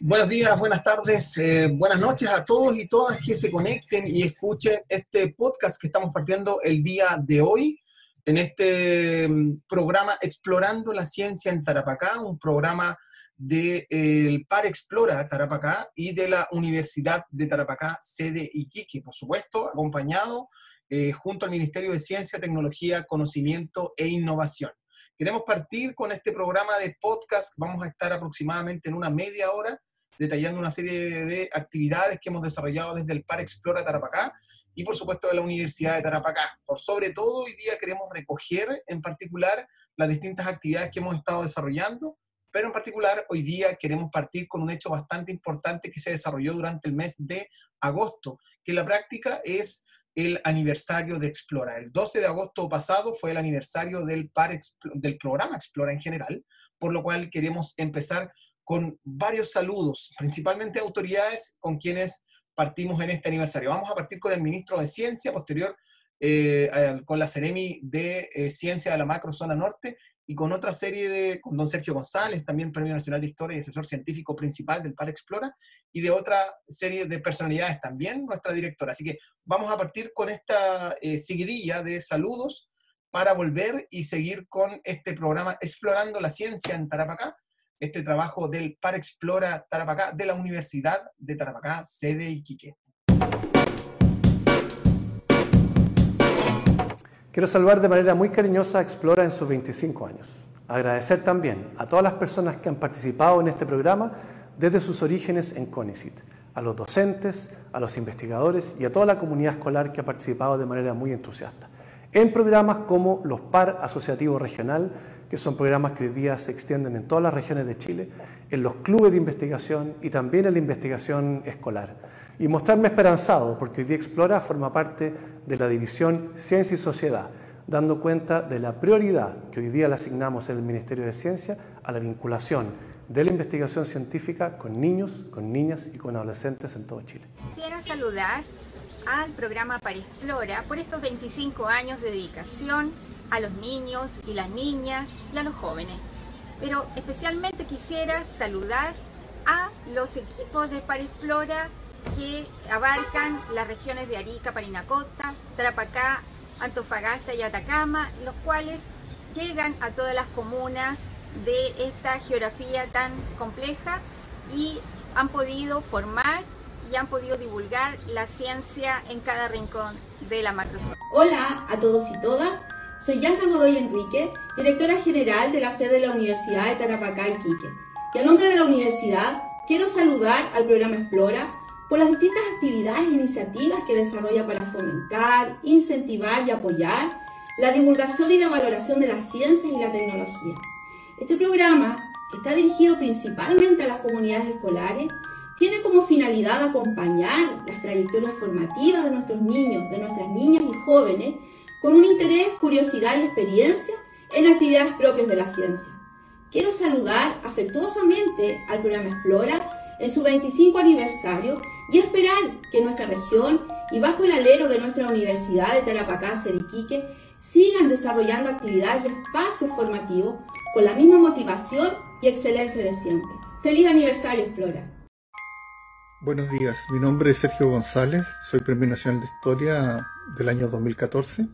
Buenos días, buenas tardes, eh, buenas noches a todos y todas que se conecten y escuchen este podcast que estamos partiendo el día de hoy en este mm, programa Explorando la Ciencia en Tarapacá, un programa del de, Par Explora Tarapacá y de la Universidad de Tarapacá, sede Iquique, por supuesto, acompañado eh, junto al Ministerio de Ciencia, Tecnología, Conocimiento e Innovación. Queremos partir con este programa de podcast, vamos a estar aproximadamente en una media hora detallando una serie de actividades que hemos desarrollado desde el Par Explora Tarapacá y por supuesto de la Universidad de Tarapacá. Por sobre todo hoy día queremos recoger en particular las distintas actividades que hemos estado desarrollando, pero en particular hoy día queremos partir con un hecho bastante importante que se desarrolló durante el mes de agosto, que en la práctica es el aniversario de Explora. El 12 de agosto pasado fue el aniversario del, par, del programa Explora en general, por lo cual queremos empezar con varios saludos, principalmente autoridades con quienes partimos en este aniversario. Vamos a partir con el ministro de Ciencia, posterior eh, con la Ceremi de eh, Ciencia de la Macro Zona Norte y con otra serie de, con don Sergio González, también Premio Nacional de Historia y asesor científico principal del PAL Explora, y de otra serie de personalidades también, nuestra directora. Así que vamos a partir con esta eh, seguidilla de saludos para volver y seguir con este programa Explorando la Ciencia en Tarapacá, este trabajo del Par Explora Tarapacá de la Universidad de Tarapacá, sede Iquique. Quiero saludar de manera muy cariñosa a Explora en sus 25 años. Agradecer también a todas las personas que han participado en este programa desde sus orígenes en CONICIT, a los docentes, a los investigadores y a toda la comunidad escolar que ha participado de manera muy entusiasta en programas como los PAR Asociativo Regional, que son programas que hoy día se extienden en todas las regiones de Chile, en los clubes de investigación y también en la investigación escolar. Y mostrarme esperanzado, porque hoy día Explora forma parte de la división Ciencia y Sociedad, dando cuenta de la prioridad que hoy día le asignamos en el Ministerio de Ciencia a la vinculación de la investigación científica con niños, con niñas y con adolescentes en todo Chile. Quiero saludar al programa Explora por estos 25 años de dedicación a los niños y las niñas y a los jóvenes. Pero especialmente quisiera saludar a los equipos de Explora que abarcan las regiones de Arica, Parinacota, Tarapacá, Antofagasta y Atacama, los cuales llegan a todas las comunas de esta geografía tan compleja y han podido formar y han podido divulgar la ciencia en cada rincón de la macrozona. Hola a todos y todas, soy Yasna Godoy Enrique, directora general de la sede de la Universidad de Tarapacá y Quique. Y a nombre de la universidad, quiero saludar al programa Explora por las distintas actividades e iniciativas que desarrolla para fomentar, incentivar y apoyar la divulgación y la valoración de las ciencias y la tecnología. Este programa, que está dirigido principalmente a las comunidades escolares, tiene como finalidad acompañar las trayectorias formativas de nuestros niños, de nuestras niñas y jóvenes con un interés, curiosidad y experiencia en actividades propias de la ciencia. Quiero saludar afectuosamente al programa Explora en su 25 aniversario y esperar que nuestra región y bajo el alero de nuestra Universidad de Tarapacá, Seriquique, sigan desarrollando actividades y espacios formativos con la misma motivación y excelencia de siempre. ¡Feliz aniversario, Explora! Buenos días, mi nombre es Sergio González, soy Premio Nacional de Historia del año 2014.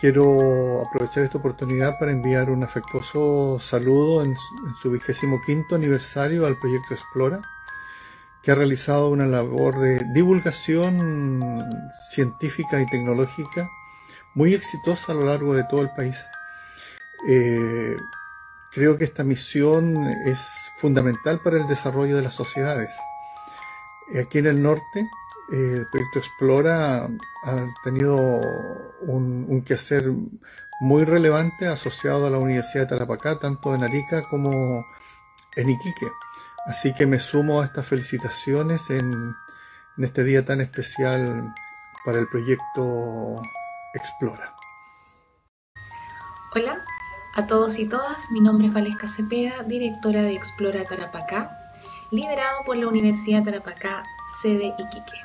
Quiero aprovechar esta oportunidad para enviar un afectuoso saludo en, su vigésimo quinto aniversario al proyecto Explora, que ha realizado una labor de divulgación científica y tecnológica muy exitosa a lo largo de todo el país. Eh, creo que esta misión es fundamental para el desarrollo de las sociedades Aquí en el norte, eh, el proyecto Explora ha tenido un, quehacer muy relevante asociado a la Universidad de Tarapacá, tanto en Arica como en Iquique. Así que me sumo a estas felicitaciones en, este día tan especial para el proyecto Explora. Hola a todos y todas, mi nombre es Valesca Cepeda, directora de Explora Tarapacá liderado por la Universidad Tarapacá, sede Iquique.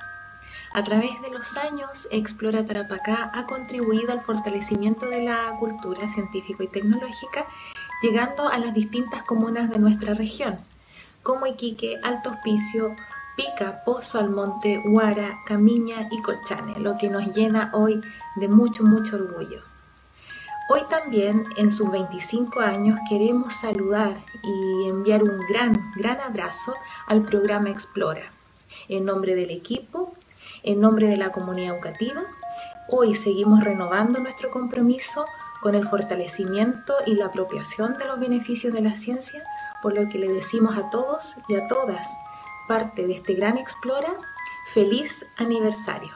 A través de los años, Explora Tarapacá ha contribuido al fortalecimiento de la cultura científica y tecnológica, llegando a las distintas comunas de nuestra región, como Iquique, Alto Hospicio, Pica, Pozo Almonte, Huara, Camiña y Colchane, lo que nos llena hoy de mucho, mucho orgullo. Hoy también, en sus 25 años, queremos saludar y enviar un gran, gran abrazo al programa Explora. En nombre del equipo, en nombre de la comunidad educativa, hoy seguimos renovando nuestro compromiso con el fortalecimiento y la apropiación de los beneficios de la ciencia, por lo que le decimos a todos y a todas, parte de este gran Explora, feliz aniversario.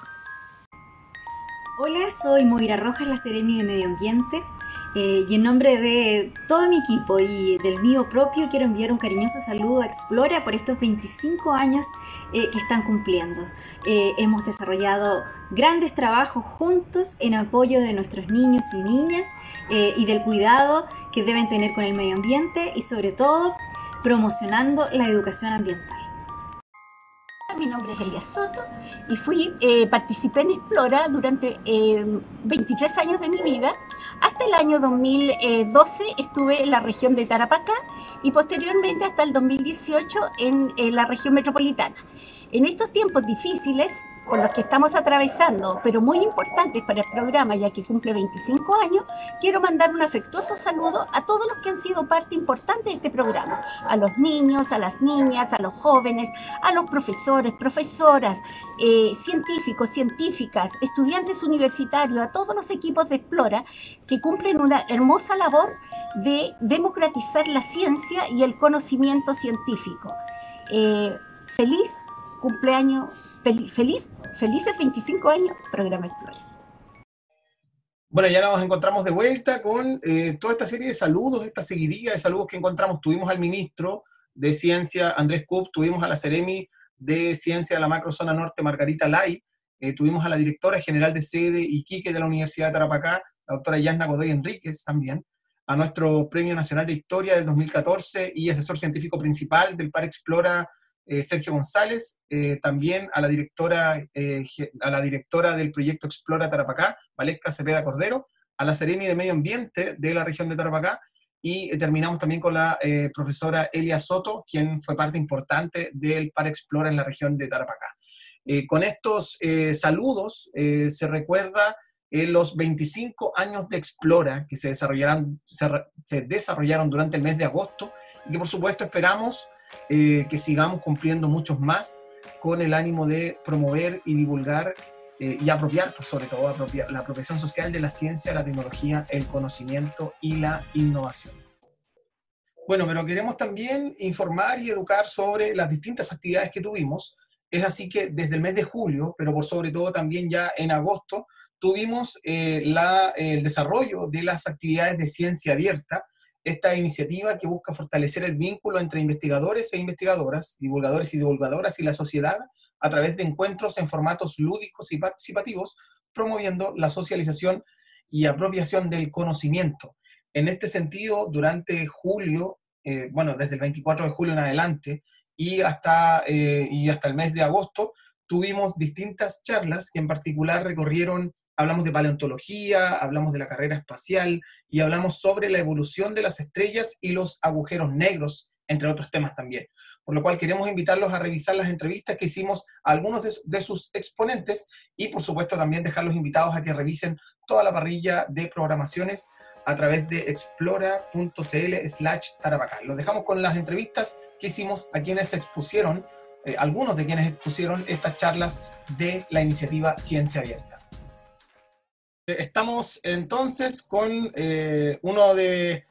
Hola, soy Moira Rojas, la Seremi de Medio Ambiente. Eh, y en nombre de todo mi equipo y del mío propio, quiero enviar un cariñoso saludo a Explora por estos 25 años eh, que están cumpliendo. Eh, hemos desarrollado grandes trabajos juntos en apoyo de nuestros niños y niñas y del cuidado que deben tener con el medio ambiente y sobre todo promocionando la educación ambiental. Mi nombre es Elia Soto y fui, eh, participé en Explora durante 23 eh, años de mi vida. Hasta el año 2012 estuve en la región de Tarapacá y posteriormente hasta el 2018 en la región metropolitana. En estos tiempos difíciles por los que estamos atravesando, pero muy importantes para el programa, ya que cumple 25 años, quiero mandar un afectuoso saludo a todos los que han sido parte importante de este programa, a los niños, a las niñas, a los jóvenes, a los profesores, profesoras, eh, científicos, científicas, estudiantes universitarios, a todos los equipos de Explora que cumplen una hermosa labor de democratizar la ciencia y el conocimiento científico. Eh, feliz cumpleaños feliz, felices 25 años, programa Explora. Bueno, ya nos encontramos de vuelta con eh, toda esta serie de saludos, esta seguidilla de saludos que encontramos. Tuvimos al ministro de Ciencia, Andrés Cup, tuvimos a la Ceremi de Ciencia de la Macrozona Norte, Margarita Lai, eh, tuvimos a la directora general de sede Iquique de la Universidad de Tarapacá, la doctora Yasna Godoy Enríquez también, a nuestro Premio Nacional de Historia del 2014 y asesor científico principal del Par Explora Sergio González, eh, también a la, directora, eh, a la directora del proyecto Explora Tarapacá, Valesca Cepeda Cordero, a la Seremi de Medio Ambiente de la región de Tarapacá, y terminamos también con la profesora Elia Soto, quien fue parte importante del Par Explora en la región de Tarapacá. con estos saludos se recuerda los 25 años de Explora que se desarrollaron, se desarrollaron durante el mes de agosto y que por supuesto esperamos eh, que sigamos cumpliendo muchos más con el ánimo de promover y divulgar eh, y apropiar, pues, sobre todo apropiar, la apropiación social de la ciencia, la tecnología, el conocimiento y la innovación. Bueno, pero queremos también informar y educar sobre las distintas actividades que tuvimos. Es así que desde el mes de julio, pero por sobre todo también ya en agosto, tuvimos eh, el desarrollo de las actividades de ciencia abierta, esta iniciativa que busca fortalecer el vínculo entre investigadores e investigadoras, divulgadores y divulgadoras y la sociedad a través de encuentros en formatos lúdicos y participativos, promoviendo la socialización y apropiación del conocimiento. En este sentido, durante julio, eh, bueno, desde el 24 de julio en adelante y hasta, eh, y hasta el mes de agosto, tuvimos distintas charlas que en particular recorrieron hablamos de paleontología, hablamos de la carrera espacial y hablamos sobre la evolución de las estrellas y los agujeros negros, entre otros temas también. Por lo cual queremos invitarlos a revisar las entrevistas que hicimos a algunos de, sus exponentes y por supuesto también dejarlos invitados a que revisen toda la parrilla de programaciones a través de explora.cl slash Los dejamos con las entrevistas que hicimos a quienes expusieron, eh, algunos de quienes expusieron estas charlas de la iniciativa Ciencia Abierta. Estamos entonces con eh, uno de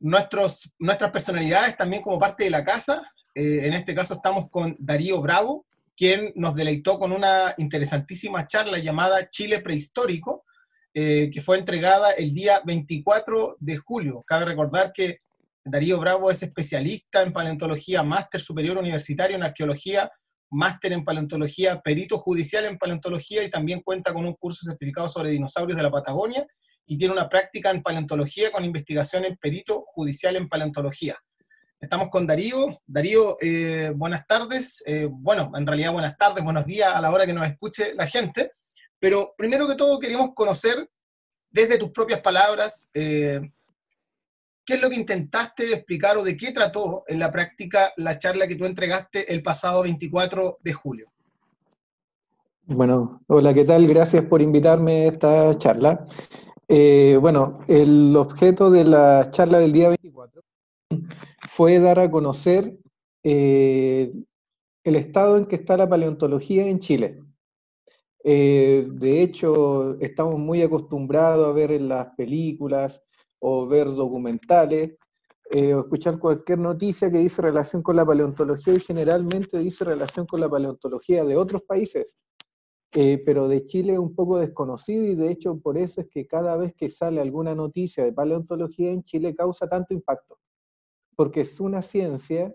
nuestros, nuestras personalidades también como parte de la casa. Eh, en este caso estamos con Darío Bravo, quien nos deleitó con una interesantísima charla llamada Chile Prehistórico, eh, que fue entregada el día 24 de julio. Cabe recordar que Darío Bravo es especialista en paleontología, máster superior universitario en arqueología máster en paleontología, perito judicial en paleontología y también cuenta con un curso certificado sobre dinosaurios de la Patagonia y tiene una práctica en paleontología con investigación en perito judicial en paleontología. Estamos con Darío. Darío, eh, buenas tardes. Eh, bueno, en realidad buenas tardes, buenos días a la hora que nos escuche la gente. Pero primero que todo queremos conocer desde tus propias palabras, eh, ¿qué es lo que intentaste explicar o de qué trató en la práctica la charla que tú entregaste el pasado 24 de julio? Bueno, hola, ¿qué tal? Gracias por invitarme a esta charla. Eh, bueno, el objeto de la charla del día 24 fue dar a conocer eh, el estado en que está la paleontología en Chile. Eh, de hecho, estamos muy acostumbrados a ver en las películas o ver documentales o escuchar cualquier noticia que dice relación con la paleontología y generalmente dice relación con la paleontología de otros países. Eh, pero de Chile es un poco desconocido y de hecho por eso es que cada vez que sale alguna noticia de paleontología en Chile causa tanto impacto, porque es una ciencia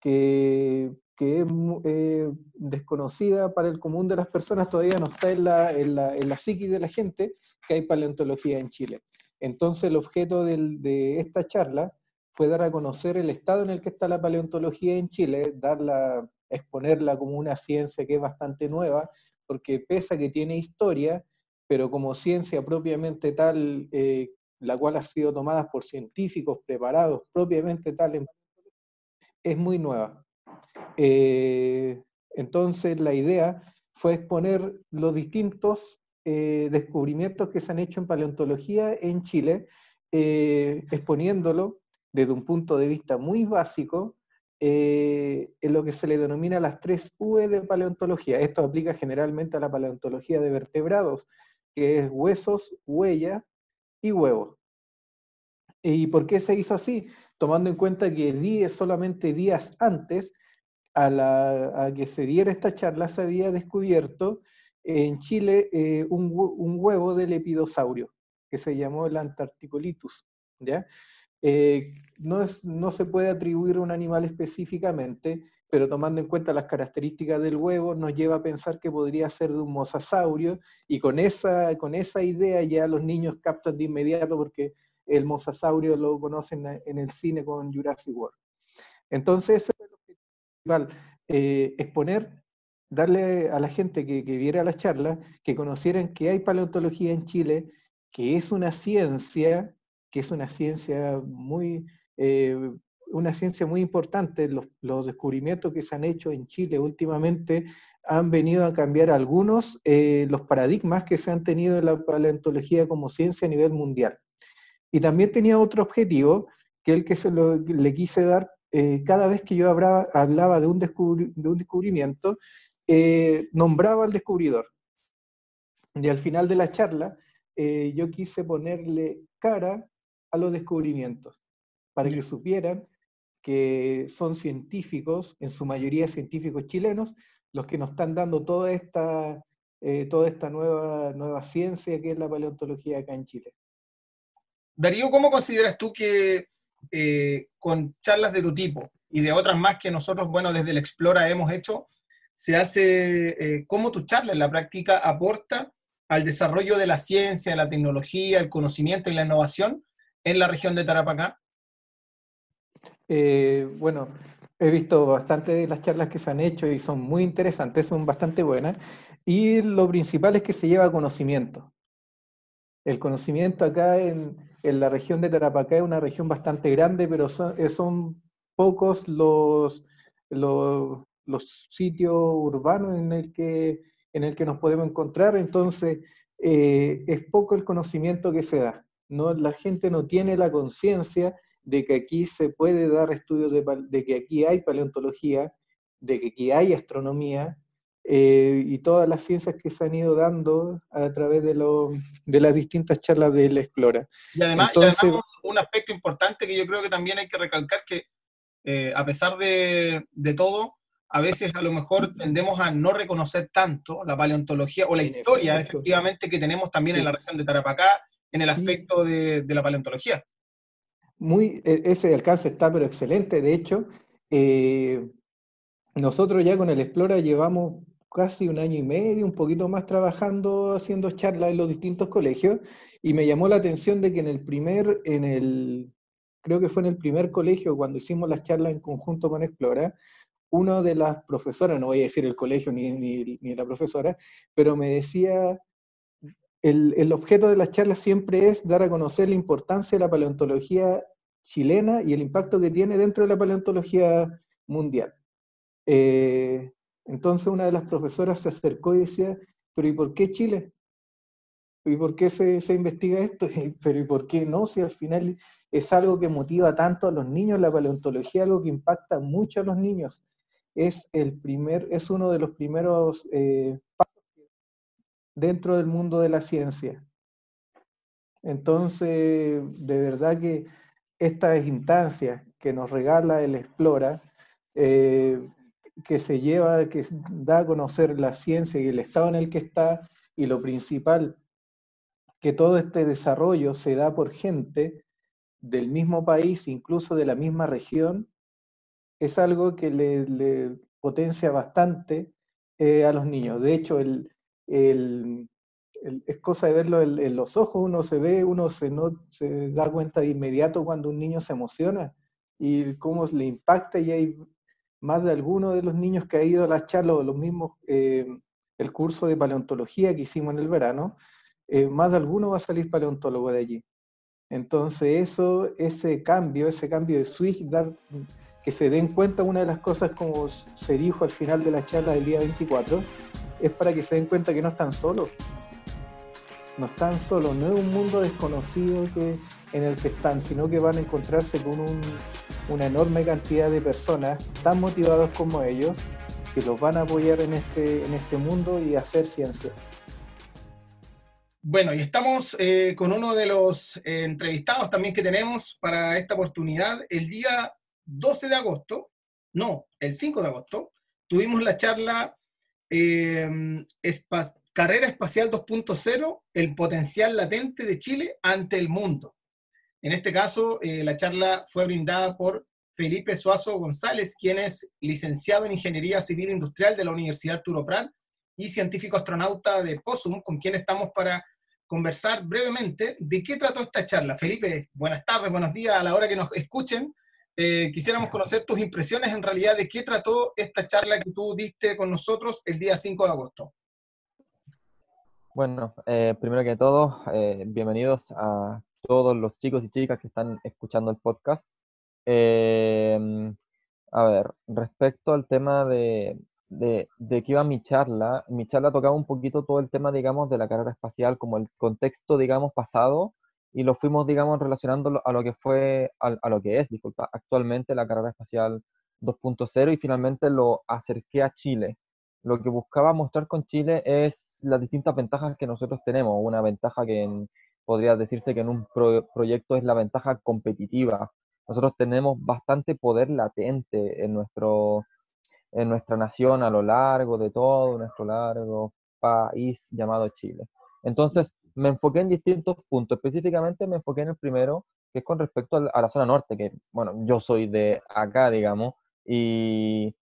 que, que es eh, desconocida para el común de las personas, todavía no está en la, en la, en la psiquis de la gente que hay paleontología en Chile. Entonces el objeto de esta charla fue dar a conocer el estado en el que está la paleontología en Chile, darla, exponerla como una ciencia que es bastante nueva, porque pese a que tiene historia, pero como ciencia propiamente tal, eh, la cual ha sido tomada por científicos preparados propiamente tal, es muy nueva. Eh, entonces la idea fue exponer los distintos eh, descubrimientos que se han hecho en paleontología en Chile, exponiéndolo desde un punto de vista muy básico, eh, en lo que se le denomina las tres V de paleontología. Esto aplica generalmente a la paleontología de vertebrados, que es huesos, huella y huevos. ¿Y por qué se hizo así? Tomando en cuenta que días, solamente días antes a, que se diera esta charla se había descubierto en Chile eh, un, huevo del epidosaurio, que se llamó el Antarcticolitus. ¿ya? Eh, no, es, no se puede atribuir a un animal específicamente, pero tomando en cuenta las características del huevo, nos lleva a pensar que podría ser de un mosasaurio, y con esa, con esa idea ya los niños captan de inmediato porque el mosasaurio lo conocen en el cine con Jurassic World. Entonces, ese es el objetivo eh, exponer, darle a la gente que, que viera la charla, que conocieran que hay paleontología en Chile, que es una ciencia que es una ciencia muy, eh, una ciencia muy importante. Los, descubrimientos que se han hecho en Chile últimamente han venido a cambiar algunos eh, los paradigmas que se han tenido en la paleontología como ciencia a nivel mundial. Y también tenía otro objetivo, que el que se lo, le quise dar eh, cada vez que yo hablaba, hablaba de, un de un descubrimiento, nombraba al descubridor. Y al final de la charla, yo quise ponerle cara a los descubrimientos, para que supieran que son científicos, en su mayoría científicos chilenos, los que nos están dando toda esta, eh, toda esta nueva, nueva ciencia que es la paleontología acá en Chile. Darío, ¿cómo consideras tú que eh, con charlas de tu tipo y de otras más que nosotros, bueno, desde el Explora hemos hecho, se hace, eh, cómo tu charla en la práctica aporta al desarrollo de la ciencia, la tecnología, el conocimiento y la innovación en la región de Tarapacá? Eh, bueno, he visto bastante de las charlas que se han hecho y son muy interesantes, son bastante buenas. Y lo principal es que se lleva conocimiento. El conocimiento acá en, la región de Tarapacá es una región bastante grande, pero son, eh, pocos los, los, sitios urbanos en el, que, en el que nos podemos encontrar, entonces eh, es poco el conocimiento que se da no, la gente no tiene la conciencia de que aquí se puede dar estudios de, que aquí hay paleontología, de que aquí hay astronomía, eh, y todas las ciencias que se han ido dando a través de, de las distintas charlas del Explora. Y además, un aspecto importante que yo creo que también hay que recalcar que eh, a pesar de, todo, a veces a lo mejor tendemos a no reconocer tanto la paleontología o la historia efectivamente que tenemos también en la región de Tarapacá en el aspecto de, la paleontología. Muy, e, ese alcance está pero excelente. De hecho, eh, nosotros ya con el Explora llevamos casi un año y medio, un poquito más trabajando, haciendo charlas en los distintos colegios, y me llamó la atención de que en el primer, en el, creo que fue en el primer colegio, cuando hicimos las charlas en conjunto con Explora, una de las profesoras, no voy a decir el colegio ni, ni, la profesora, pero me decía, el, objeto de la charla siempre es dar a conocer la importancia de la paleontología chilena y el impacto que tiene dentro de la paleontología mundial. Eh, entonces una de las profesoras se acercó y decía, pero ¿y por qué Chile? ¿Y por qué se, se investiga esto? pero ¿y por qué no? Si al final es algo que motiva tanto a los niños, la paleontología, algo que impacta mucho a los niños. Es, el primer, es uno de los primeros eh, dentro del mundo de la ciencia. Entonces, de verdad que estas instancias que nos regala el Explora, eh, que se lleva, que da a conocer la ciencia y el estado en el que está, y lo principal, que todo este desarrollo se da por gente del mismo país, incluso de la misma región, es algo que le, potencia bastante eh, a los niños. De hecho, el, es cosa de verlo en, los ojos, uno se ve, uno se, no, se da cuenta de inmediato cuando un niño se emociona y cómo le impacta y hay más de alguno de los niños que ha ido a la charla o los mismos, eh, el curso de paleontología que hicimos en el verano, eh, más de alguno va a salir paleontólogo de allí. Entonces eso, ese cambio, ese cambio de switch, dar, que se den cuenta una de las cosas como se dijo al final de la charla del día 24, es para que se den cuenta que no están solos. No están solos, no es un mundo desconocido que, en el que están, sino que van a encontrarse con una enorme cantidad de personas tan motivados como ellos que los van a apoyar en este, en este mundo y hacer ciencia. Bueno, y estamos eh, con uno de los eh, entrevistados también que tenemos para esta oportunidad. El día 12 de agosto, no, el 5 de agosto, tuvimos la charla eh, Carrera Espacial 2.0, el potencial latente de Chile ante el mundo. En este caso, la charla fue brindada por Felipe Suazo González, quien es licenciado en Ingeniería Civil Industrial de la Universidad Arturo Prat y científico astronauta de POSUM, con quien estamos para conversar brevemente de qué trató esta charla. Felipe, buenas tardes, buenos días a la hora que nos escuchen. Eh, quisiéramos conocer tus impresiones en realidad de qué trató esta charla que tú diste con nosotros el día 5 de agosto. Bueno, eh, primero que todo, eh, bienvenidos a todos los chicos y chicas que están escuchando el podcast. a ver, respecto al tema de, de, de qué iba mi charla, mi charla tocaba un poquito todo el tema, digamos, de la carrera espacial, como el contexto, digamos, pasado, y lo fuimos, digamos, relacionando a lo que fue, a, lo que es, disculpa, actualmente la carrera espacial 2.0 y finalmente lo acerqué a Chile. Lo que buscaba mostrar con Chile es las distintas ventajas que nosotros tenemos. Una ventaja que podría decirse que en un proyecto es la ventaja competitiva. Nosotros tenemos bastante poder latente en nuestro, en nuestra nación a lo largo de todo nuestro largo país llamado Chile. Entonces, me enfoqué en distintos puntos. Específicamente me enfoqué en el primero, que es con respecto a la zona norte, que, bueno, yo soy de acá, digamos, y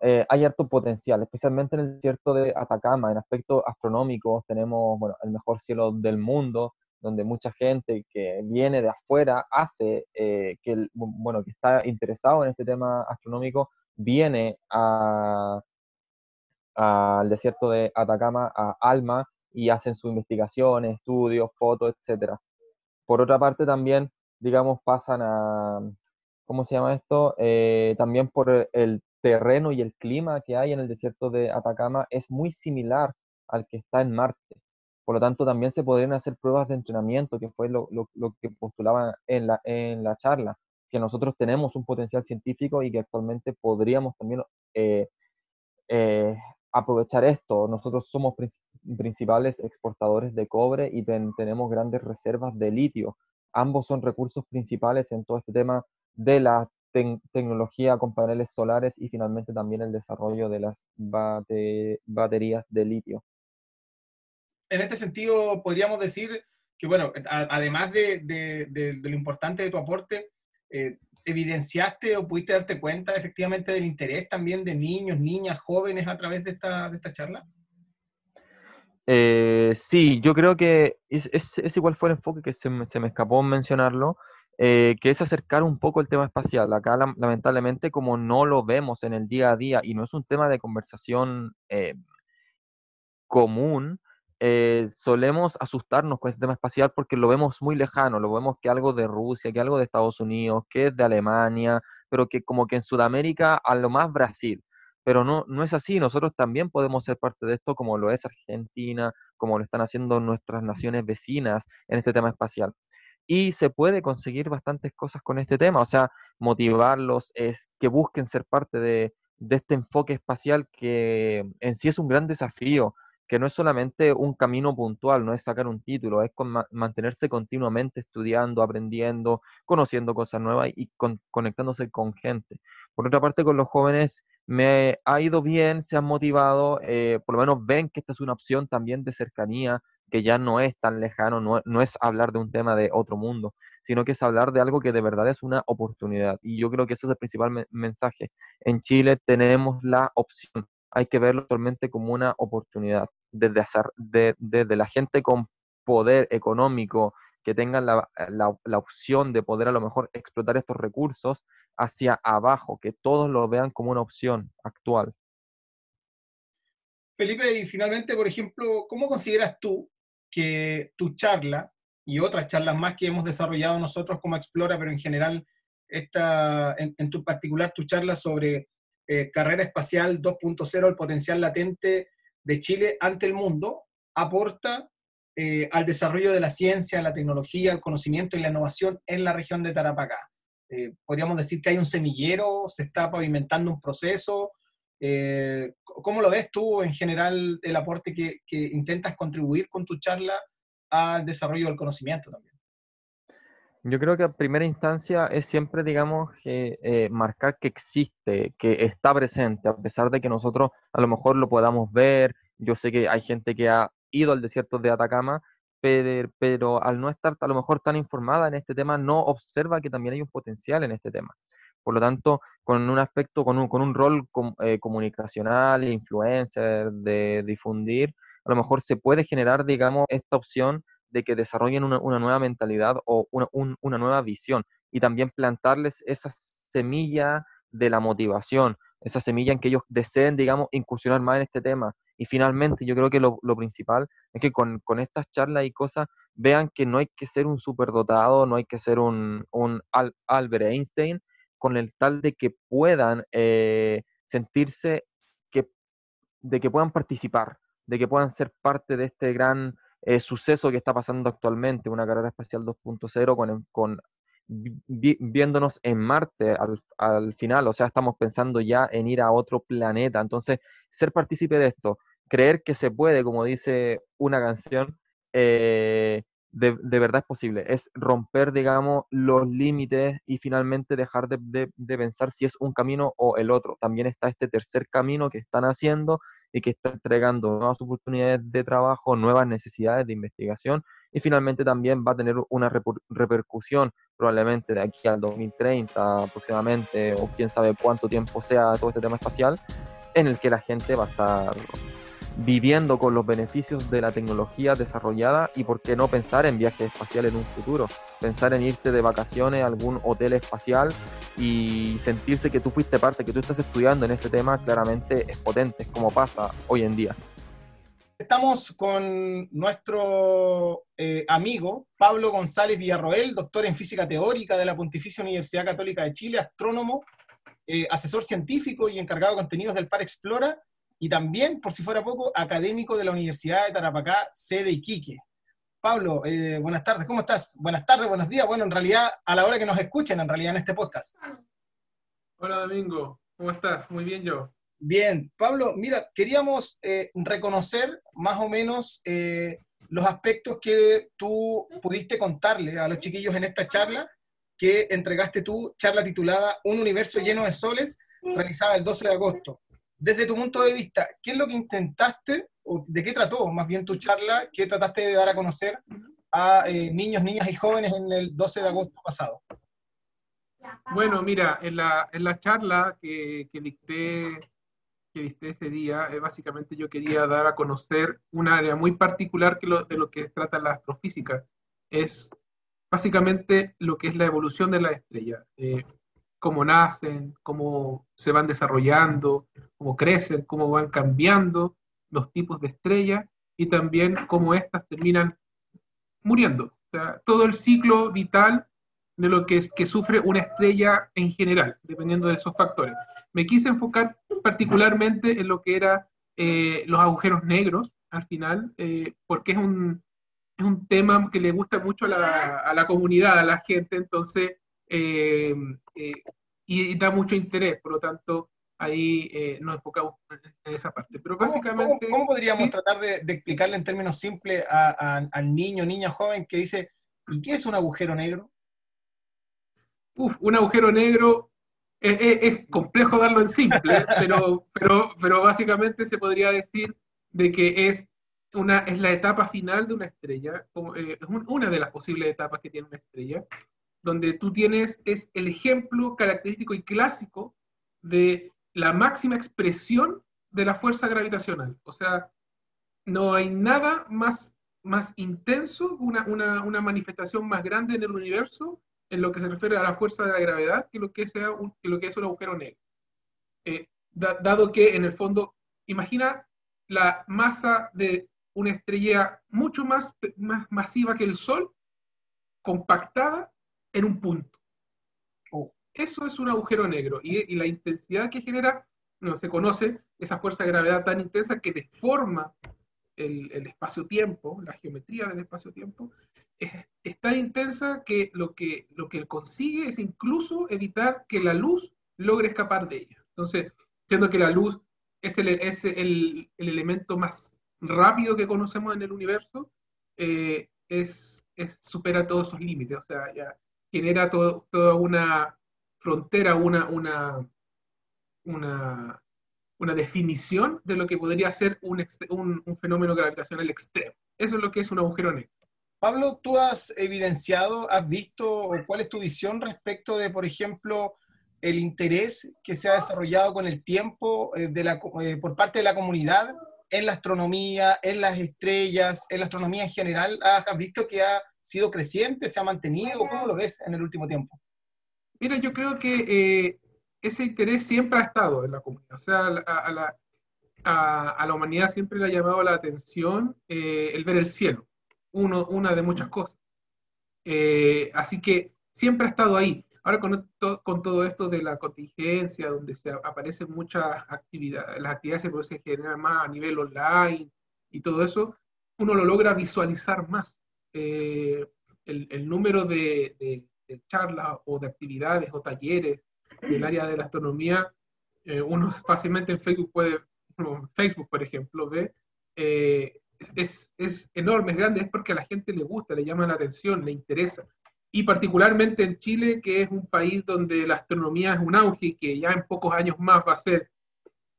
eh, hay harto potencial, especialmente en el desierto de Atacama, en aspectos astronómicos, tenemos, bueno, el mejor cielo del mundo, donde mucha gente que viene de afuera hace eh, que, bueno, que está interesado en este tema astronómico, viene al desierto de Atacama, a Alma, y hacen sus investigaciones, estudios, fotos, etc. Por otra parte, también, digamos, pasan a, ¿cómo se llama esto? Eh, también por el terreno y el clima que hay en el desierto de Atacama es muy similar al que está en Marte. Por lo tanto, también se podrían hacer pruebas de entrenamiento, que fue lo, que postulaban en la, en la charla que nosotros tenemos un potencial científico y que actualmente podríamos también eh, eh, aprovechar esto. Nosotros somos principales exportadores de cobre y tenemos grandes reservas de litio. Ambos son recursos principales en todo este tema de la tecnología con paneles solares y finalmente también el desarrollo de las baterías de litio. En este sentido, podríamos decir que, bueno, además de, lo importante de tu aporte, eh, ¿evidenciaste o pudiste darte cuenta efectivamente del interés también de niños, niñas, jóvenes a través de esta, de esta charla? Eh, sí, yo creo que es, igual fue el enfoque que se me, se me escapó mencionarlo, eh, que es acercar un poco el tema espacial. Acá lamentablemente como no lo vemos en el día a día y no es un tema de conversación común, eh, solemos asustarnos con este tema espacial porque lo vemos muy lejano, lo vemos que algo de Rusia, que algo de Estados Unidos, que es de Alemania, pero que como que en Sudamérica a lo más Brasil. Pero no, no es así, nosotros también podemos ser parte de esto como lo es Argentina, como lo están haciendo nuestras naciones vecinas en este tema espacial. Y se puede conseguir bastantes cosas con este tema, o sea, motivarlos, es que busquen ser parte de, de este enfoque espacial que en sí es un gran desafío que no es solamente un camino puntual, no es sacar un título, es mantenerse continuamente estudiando, aprendiendo, conociendo cosas nuevas y conectándose con gente. Por otra parte, con los jóvenes me ha ido bien, se han motivado, eh, por lo menos ven que esta es una opción también de cercanía, que ya no es tan lejano, no, no es hablar de un tema de otro mundo, sino que es hablar de algo que de verdad es una oportunidad. Y yo creo que ese es el principal mensaje. En Chile tenemos la opción hay que verlo actualmente como una oportunidad, desde, la gente con poder económico que tengan la, la, opción de poder a lo mejor explotar estos recursos hacia abajo, que todos lo vean como una opción actual. Felipe, y finalmente, por ejemplo, ¿cómo consideras tú que tu charla y otras charlas más que hemos desarrollado nosotros como Explora, pero en general, esta, en, en tu particular tu charla sobre eh, carrera espacial 2.0, el potencial latente de Chile ante el mundo, aporta eh, al desarrollo de la ciencia, la tecnología, el conocimiento y la innovación en la región de Tarapacá. Eh, podríamos decir que hay un semillero, se está pavimentando un proceso. ¿Cómo lo ves tú en general el aporte que, que intentas contribuir con tu charla al desarrollo del conocimiento también? Yo creo que a primera instancia es siempre, digamos, eh, marcar que existe, que está presente, a pesar de que nosotros a lo mejor lo podamos ver. Yo sé que hay gente que ha ido al desierto de Atacama, pero, pero al no estar a lo mejor tan informada en este tema, no observa que también hay un potencial en este tema. Por lo tanto, con un aspecto, con un, con un rol eh, comunicacional, influencer, de difundir, a lo mejor se puede generar, digamos, esta opción de que desarrollen una, nueva mentalidad o una, nueva visión y también plantarles esa semilla de la motivación, esa semilla en que ellos deseen, digamos, incursionar más en este tema. Y finalmente, yo creo que lo, principal es que con, estas charlas y cosas vean que no hay que ser un superdotado, no hay que ser un, un Albert Einstein, con el tal de que puedan eh, sentirse que, de que puedan participar, de que puedan ser parte de este gran eh, suceso que está pasando actualmente, una carrera espacial 2.0 con, viéndonos en Marte al, al, final, o sea, estamos pensando ya en ir a otro planeta. Entonces, ser partícipe de esto, creer que se puede, como dice una canción, eh, de, de, verdad es posible. Es romper, digamos, los límites y finalmente dejar de, de, pensar si es un camino o el otro. También está este tercer camino que están haciendo y que está entregando nuevas oportunidades de trabajo, nuevas necesidades de investigación y finalmente también va a tener una repercusión probablemente de aquí al 2030 aproximadamente o quién sabe cuánto tiempo sea todo este tema espacial en el que la gente va a estar viviendo con los beneficios de la tecnología desarrollada y por qué no pensar en viajes espaciales en un futuro, pensar en irte de vacaciones a algún hotel espacial y sentirse que tú fuiste parte, que tú estás estudiando en ese tema, claramente es potente, es como pasa hoy en día. Estamos con nuestro eh, amigo Pablo González Villarroel, doctor en física teórica de la Pontificia Universidad Católica de Chile, astrónomo, eh, asesor científico y encargado de contenidos del Par Explora y también, por si fuera poco, académico de la Universidad de Tarapacá, sede Iquique. Pablo, eh, buenas tardes, ¿cómo estás? Buenas tardes, buenos días. Bueno, en realidad, a la hora que nos escuchen, en realidad, en este podcast. Hola, Domingo, ¿cómo estás? Muy bien, yo. Bien, Pablo, mira, queríamos eh, reconocer más o menos eh, los aspectos que tú pudiste contarle a los chiquillos en esta charla que entregaste tú, charla titulada Un universo lleno de soles, realizada el 12 de agosto desde tu punto de vista, ¿qué es lo que intentaste, o de qué trató más bien tu charla, qué trataste de dar a conocer a eh, niños, niñas y jóvenes en el 12 de agosto pasado? Bueno, mira, en la, en la charla que, que dicté que dicté ese día, eh, básicamente yo quería dar a conocer un área muy particular que lo, de lo que trata la astrofísica. Es básicamente lo que es la evolución de la estrella. Eh, cómo nacen, cómo se van desarrollando, cómo crecen, cómo van cambiando los tipos de estrellas y también cómo éstas terminan muriendo. O sea, todo el ciclo vital de lo que, es, que sufre una estrella en general, dependiendo de esos factores. Me quise enfocar particularmente en lo que eran eh, los agujeros negros al final, eh, porque es un, es un tema que le gusta mucho a la, a la comunidad, a la gente, entonces, eh, y, da mucho interés, por lo tanto, ahí nos enfocamos en, esa parte. Pero básicamente... ¿Cómo, podríamos tratar de, explicarle en términos simples al niño, niña joven que dice, ¿y qué es un agujero negro? Uf, un agujero negro es, complejo darlo en simple, pero, pero, pero básicamente se podría decir de que es, una, es la etapa final de una estrella, eh, es una de las posibles etapas que tiene una estrella, donde tú tienes, es el ejemplo característico y clásico de la máxima expresión de la fuerza gravitacional. O sea, no hay nada más, más intenso, una, una, una manifestación más grande en el universo en lo que se refiere a la fuerza de la gravedad que lo que, sea un, lo que es un agujero negro. Eh, dado que en el fondo, imagina la masa de una estrella mucho más, más masiva que el Sol, compactada en un punto. Oh. Eso es un agujero negro y, y, la intensidad que genera, no se conoce, esa fuerza de gravedad tan intensa que deforma el, el espacio-tiempo, la geometría del espacio-tiempo, es, tan intensa que lo, que lo que consigue es incluso evitar que la luz logre escapar de ella. Entonces, siendo que la luz es el, es el, el elemento más rápido que conocemos en el universo, eh, es, es, supera todos esos límites, o sea, ya genera toda una frontera, una, una, una, una, definición de lo que podría ser un, un, un fenómeno gravitacional extremo. Eso es lo que es un agujero negro. Pablo, tú has evidenciado, has visto cuál es tu visión respecto de, por ejemplo, el interés que se ha desarrollado con el tiempo eh, de la, eh, por parte de la comunidad en la astronomía, en las estrellas, en la astronomía en general. ¿Has visto que ha sido creciente, se ha mantenido? ¿Cómo lo ves en el último tiempo? Mira, yo creo que eh, ese interés siempre ha estado en la comunidad. O sea, a, la, humanidad siempre le ha llamado la atención el ver el cielo una de muchas cosas. Eh, así que siempre ha estado ahí. Ahora con, con, todo esto de la contingencia, donde se aparecen muchas actividades, las actividades se pueden generar más a nivel online y todo eso, uno lo logra visualizar más. Eh, el, el, número de, de, charlas o de actividades o talleres del área de la astronomía, eh, uno fácilmente en Facebook puede, Facebook por ejemplo, ve es, es enorme, es grande, es porque a la gente le gusta, le llama la atención, le interesa. Y particularmente en Chile, que es un país donde la astronomía es un auge y que ya en pocos años más va a ser,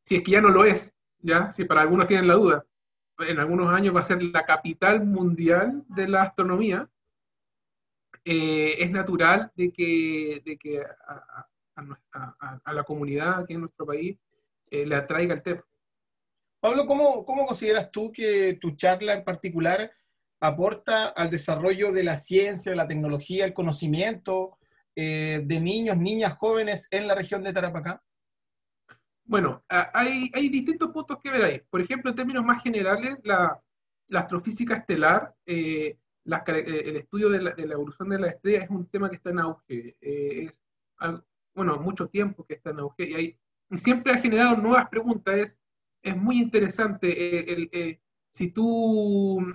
si es que ya no lo es, ya, si para algunos tienen la duda, en algunos años va a ser la capital mundial de la astronomía, eh, es natural de que, de que a, la comunidad aquí en nuestro país eh, le atraiga el tema. Pablo, ¿cómo, ¿cómo, consideras tú que tu charla en particular aporta al desarrollo de la ciencia, de la tecnología, el conocimiento eh, de niños, niñas, jóvenes en la región de Tarapacá? Bueno, hay, hay, distintos puntos que ver ahí. Por ejemplo, en términos más generales, la, astrofísica estelar, eh, eh, el estudio de la, evolución de la estrella es un tema que está en auge. es bueno, mucho tiempo que está en auge y, hay, y siempre ha generado nuevas preguntas. Es, muy interesante. Eh, eh, si, tú,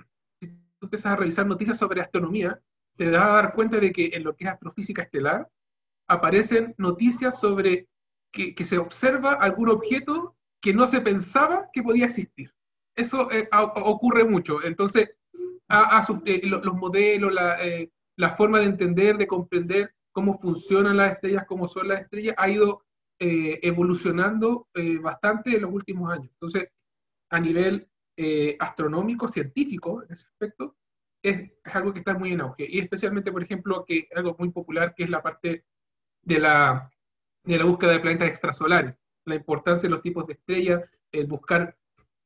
empiezas a revisar noticias sobre astronomía, te vas a dar cuenta de que en lo que es astrofísica estelar aparecen noticias sobre que, se observa algún objeto que no se pensaba que podía existir. Eso eh, ocurre mucho. Entonces, los modelos, la, la, forma de entender, de comprender cómo funcionan las estrellas, cómo son las estrellas, ha ido eh, evolucionando eh, bastante en los últimos años. Entonces, a nivel eh, astronómico, científico, en ese aspecto, es, es, algo que está muy en auge. Y especialmente, por ejemplo, que algo muy popular, que es la parte de la, de la búsqueda de planetas extrasolares, la importancia de los tipos de estrellas, el buscar,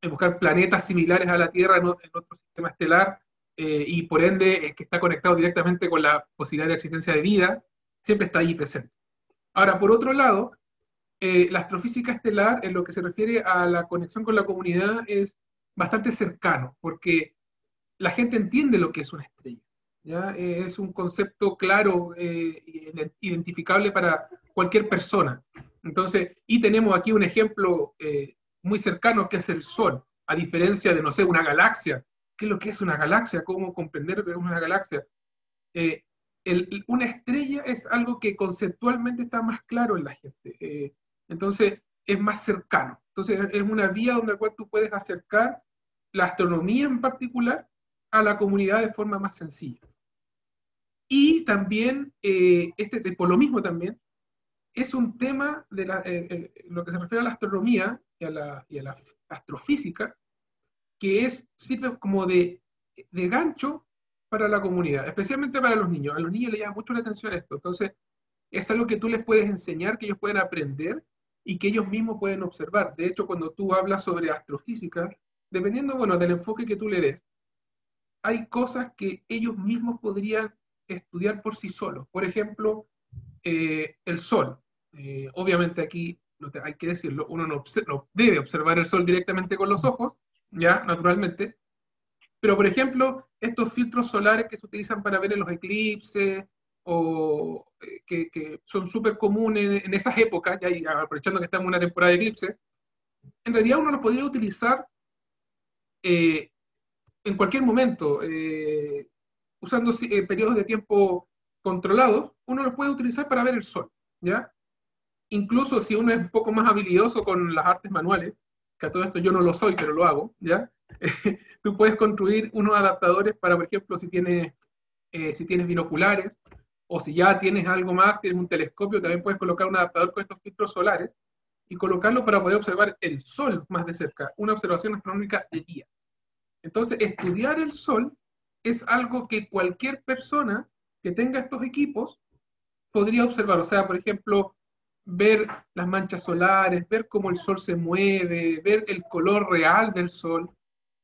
el buscar planetas similares a la Tierra en, otro sistema estelar, y por ende, que está conectado directamente con la posibilidad de existencia de vida, siempre está ahí presente. Ahora, por otro lado, eh, la astrofísica estelar, en lo que se refiere a la conexión con la comunidad, es bastante cercano, porque la gente entiende lo que es una estrella. ¿ya? Eh, es un concepto claro, eh, identificable para cualquier persona. Entonces, y tenemos aquí un ejemplo eh, muy cercano que es el Sol, a diferencia de, no sé, una galaxia. ¿Qué es lo que es una galaxia? ¿Cómo comprender que es una galaxia? una estrella es algo que conceptualmente está más claro en la gente. entonces, es más cercano. Entonces, es una vía donde cual tú puedes acercar la astronomía en particular a la comunidad de forma más sencilla. Y también, eh, este, por lo mismo también, es un tema de eh, eh, lo que se refiere a la astronomía y a la, astrofísica, que es, sirve como de, de, gancho para la comunidad, especialmente para los niños. A los niños les llama mucho la atención esto. Entonces, es algo que tú les puedes enseñar, que ellos pueden aprender y que ellos mismos pueden observar. De hecho, cuando tú hablas sobre astrofísica, dependiendo, bueno, del enfoque que tú le des, hay cosas que ellos mismos podrían estudiar por sí solos. Por ejemplo, eh, el sol. Eh, obviamente aquí hay que decirlo, uno no, debe observar el sol directamente con los ojos, ya, naturalmente. Pero, por ejemplo, estos filtros solares que se utilizan para ver en los eclipses o eh, que, son súper comunes en, esas épocas, ya aprovechando que estamos en una temporada de eclipse, en realidad uno los podría utilizar en cualquier momento, eh, usando eh, periodos de tiempo controlados, uno los puede utilizar para ver el sol, ¿ya? Incluso si uno es un poco más habilidoso con las artes manuales, que a todo esto yo no lo soy, pero lo hago, ¿ya? Tú puedes construir unos adaptadores para, por ejemplo, si tienes, eh, si tienes binoculares, o si ya tienes algo más, tienes un telescopio, también puedes colocar un adaptador con estos filtros solares y colocarlo para poder observar el sol más de cerca, una observación astronómica de día. Entonces, estudiar el Sol es algo que cualquier persona que tenga estos equipos podría observar. O sea, por ejemplo, ver las manchas solares, ver cómo el Sol se mueve, ver el color real del Sol.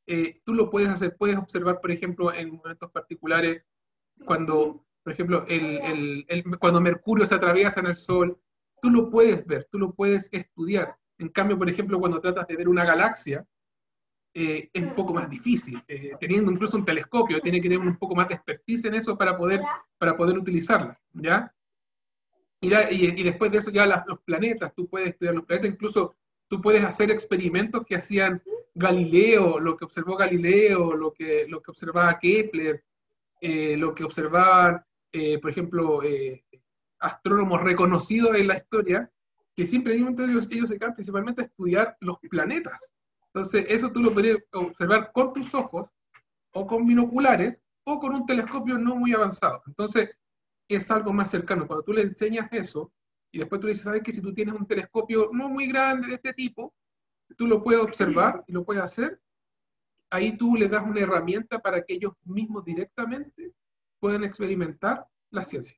Eh, tú lo puedes hacer, puedes observar, por ejemplo, en momentos particulares, cuando, por ejemplo, el, cuando Mercurio se atraviesa en el Sol, tú lo puedes ver, tú lo puedes estudiar. En cambio, por ejemplo, cuando tratas de ver una galaxia, eh, es un poco más difícil. Eh, teniendo incluso un telescopio, tiene que tener un poco más de expertise en eso para poder, para poder utilizarla, ¿ya? Y, y, después de eso ya los planetas, tú puedes estudiar los planetas, incluso tú puedes hacer experimentos que hacían Galileo, lo que observó Galileo, lo que, lo que observaba Kepler, eh, lo que observaban, por ejemplo, astrónomos reconocidos en la historia, que siempre ellos, ellos se dedican principalmente a estudiar los planetas. Entonces, eso tú lo podrías observar con tus ojos o con binoculares o con un telescopio no muy avanzado. Entonces, es algo más cercano. Cuando tú le enseñas eso y después tú le dices, ¿sabes que si tú tienes un telescopio no muy grande de este tipo, tú lo puedes observar y lo puedes hacer, ahí tú le das una herramienta para que ellos mismos directamente puedan experimentar la ciencia.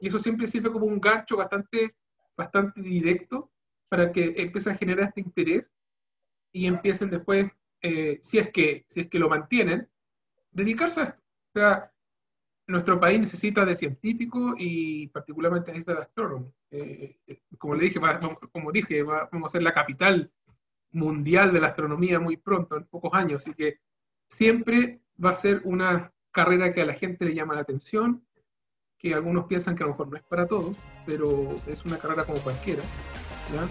Y eso siempre sirve como un gancho bastante, bastante directo para que empiece a generar este interés y empiecen después, eh, si, es que, si es que lo mantienen, dedicarse a esto. O sea, nuestro país necesita de científicos y particularmente necesita de astrónomos. Eh, eh, como le dije, como dije, vamos a ser la capital mundial de la astronomía muy pronto, en pocos años, así que siempre va a ser una carrera que a la gente le llama la atención, que algunos piensan que a lo mejor no es para todos, pero es una carrera como cualquiera. ¿ya?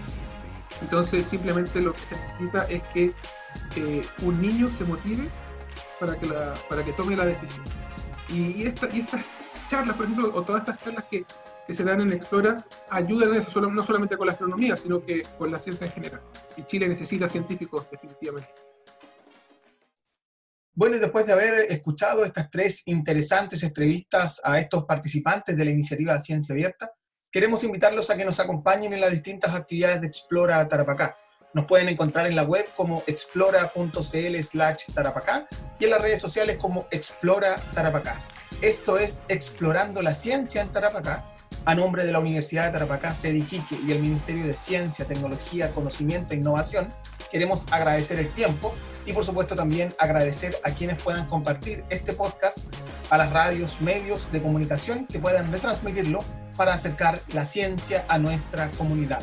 Entonces simplemente lo que se necesita es que eh, un niño se motive para que, la, para que tome la decisión. Y, esta, estas charlas, por ejemplo, o todas estas charlas que, que se dan en Explora, ayudan a eso, no solamente con la astronomía, sino que con la ciencia en general. Y Chile necesita científicos definitivamente. Bueno, y después de haber escuchado estas tres interesantes entrevistas a estos participantes de la iniciativa Ciencia Abierta, queremos invitarlos a que nos acompañen en las distintas actividades de Explora Tarapacá. Nos pueden encontrar en la web como explora.cl slash tarapacá y en las redes sociales como Explora Tarapacá. Esto es Explorando la Ciencia en Tarapacá, a nombre de la Universidad de Tarapacá, sede y el Ministerio de Ciencia, Tecnología, Conocimiento e Innovación. Queremos agradecer el tiempo y por supuesto también agradecer a quienes puedan compartir este podcast a las radios, medios de comunicación que puedan retransmitirlo para acercar la ciencia a nuestra comunidad.